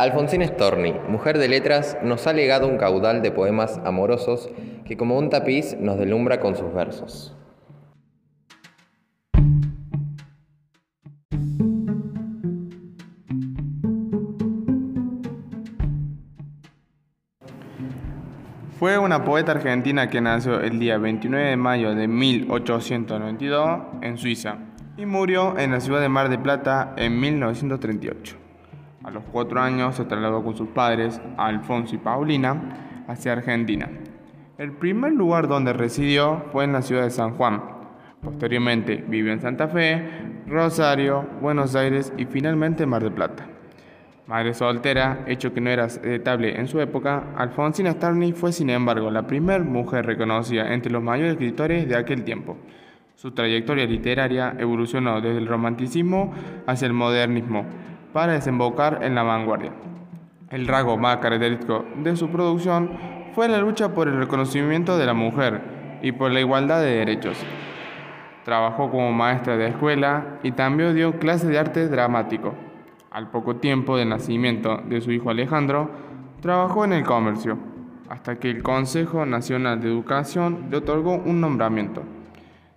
Alfonsín Storni, mujer de letras, nos ha legado un caudal de poemas amorosos que como un tapiz nos delumbra con sus versos. Fue una poeta argentina que nació el día 29 de mayo de 1892 en Suiza y murió en la ciudad de Mar de Plata en 1938. A los cuatro años se trasladó con sus padres, Alfonso y Paulina, hacia Argentina. El primer lugar donde residió fue en la ciudad de San Juan. Posteriormente vivió en Santa Fe, Rosario, Buenos Aires y finalmente Mar de Plata. Madre soltera, hecho que no era aceptable en su época, Alfonsina Starny fue sin embargo la primera mujer reconocida entre los mayores escritores de aquel tiempo. Su trayectoria literaria evolucionó desde el romanticismo hacia el modernismo, para desembocar en la vanguardia. El rasgo más característico de su producción fue la lucha por el reconocimiento de la mujer y por la igualdad de derechos. Trabajó como maestra de escuela y también dio clases de arte dramático. Al poco tiempo del nacimiento de su hijo Alejandro, trabajó en el comercio, hasta que el Consejo Nacional de Educación le otorgó un nombramiento.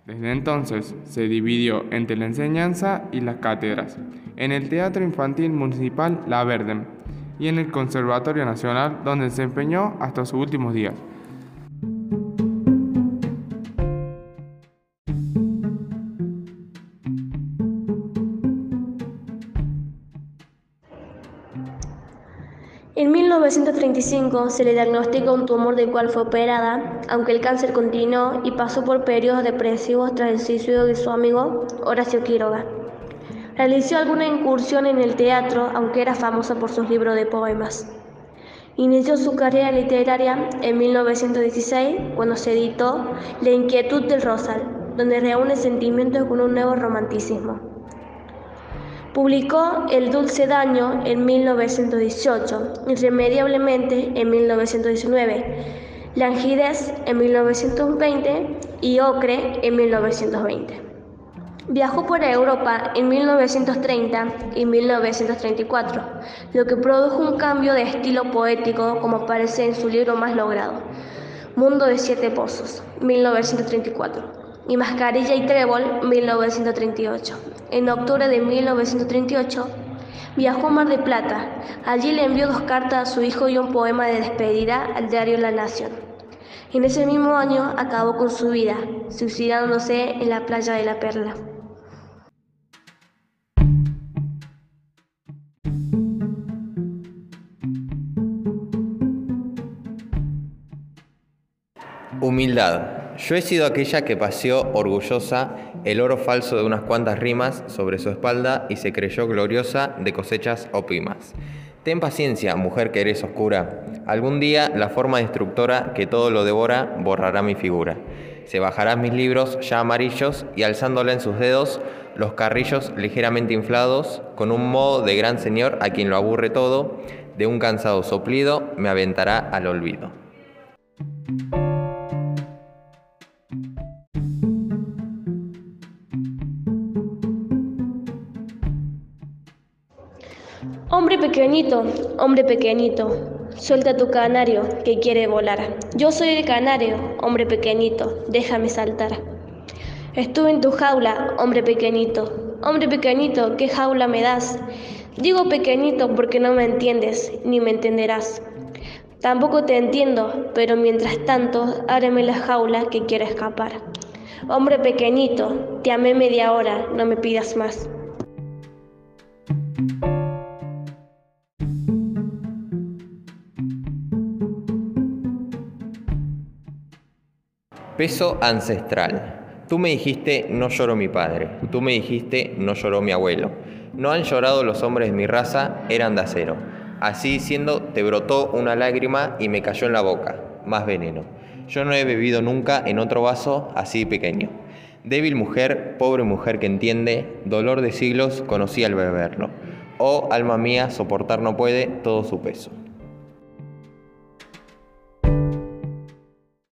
Desde entonces se dividió entre la enseñanza y las cátedras, en el Teatro Infantil Municipal La Verden y en el Conservatorio Nacional, donde se empeñó hasta sus últimos días. En 1935 se le diagnosticó un tumor del cual fue operada, aunque el cáncer continuó y pasó por periodos depresivos tras el suicidio de su amigo Horacio Quiroga. Realizó alguna incursión en el teatro, aunque era famosa por sus libros de poemas. Inició su carrera literaria en 1916 cuando se editó La inquietud del Rosal, donde reúne sentimientos con un nuevo romanticismo. Publicó El dulce daño en 1918, Irremediablemente en 1919, Langidez en 1920 y Ocre en 1920. Viajó por Europa en 1930 y 1934, lo que produjo un cambio de estilo poético como aparece en su libro más logrado, Mundo de Siete Pozos, 1934 y Mascarilla y Trébol, 1938. En octubre de 1938 viajó a Mar de Plata. Allí le envió dos cartas a su hijo y un poema de despedida al diario La Nación. En ese mismo año acabó con su vida, suicidándose en la playa de la Perla. Humildad. Yo he sido aquella que paseó orgullosa el oro falso de unas cuantas rimas sobre su espalda y se creyó gloriosa de cosechas óptimas. Ten paciencia, mujer que eres oscura. Algún día la forma destructora que todo lo devora borrará mi figura. Se bajarán mis libros ya amarillos y alzándola en sus dedos los carrillos ligeramente inflados, con un modo de gran señor a quien lo aburre todo, de un cansado soplido me aventará al olvido. Hombre pequeñito, hombre pequeñito, suelta tu canario que quiere volar. Yo soy el canario, hombre pequeñito, déjame saltar. Estuve en tu jaula, hombre pequeñito, hombre pequeñito, ¿qué jaula me das? Digo pequeñito porque no me entiendes, ni me entenderás. Tampoco te entiendo, pero mientras tanto, ábreme la jaula que quiero escapar. Hombre pequeñito, te amé media hora, no me pidas más. Peso ancestral. Tú me dijiste, no lloró mi padre. Tú me dijiste, no lloró mi abuelo. No han llorado los hombres de mi raza, eran de acero. Así diciendo, te brotó una lágrima y me cayó en la boca, más veneno. Yo no he bebido nunca en otro vaso así pequeño. Débil mujer, pobre mujer que entiende, dolor de siglos conocí al beberlo. Oh, alma mía, soportar no puede todo su peso.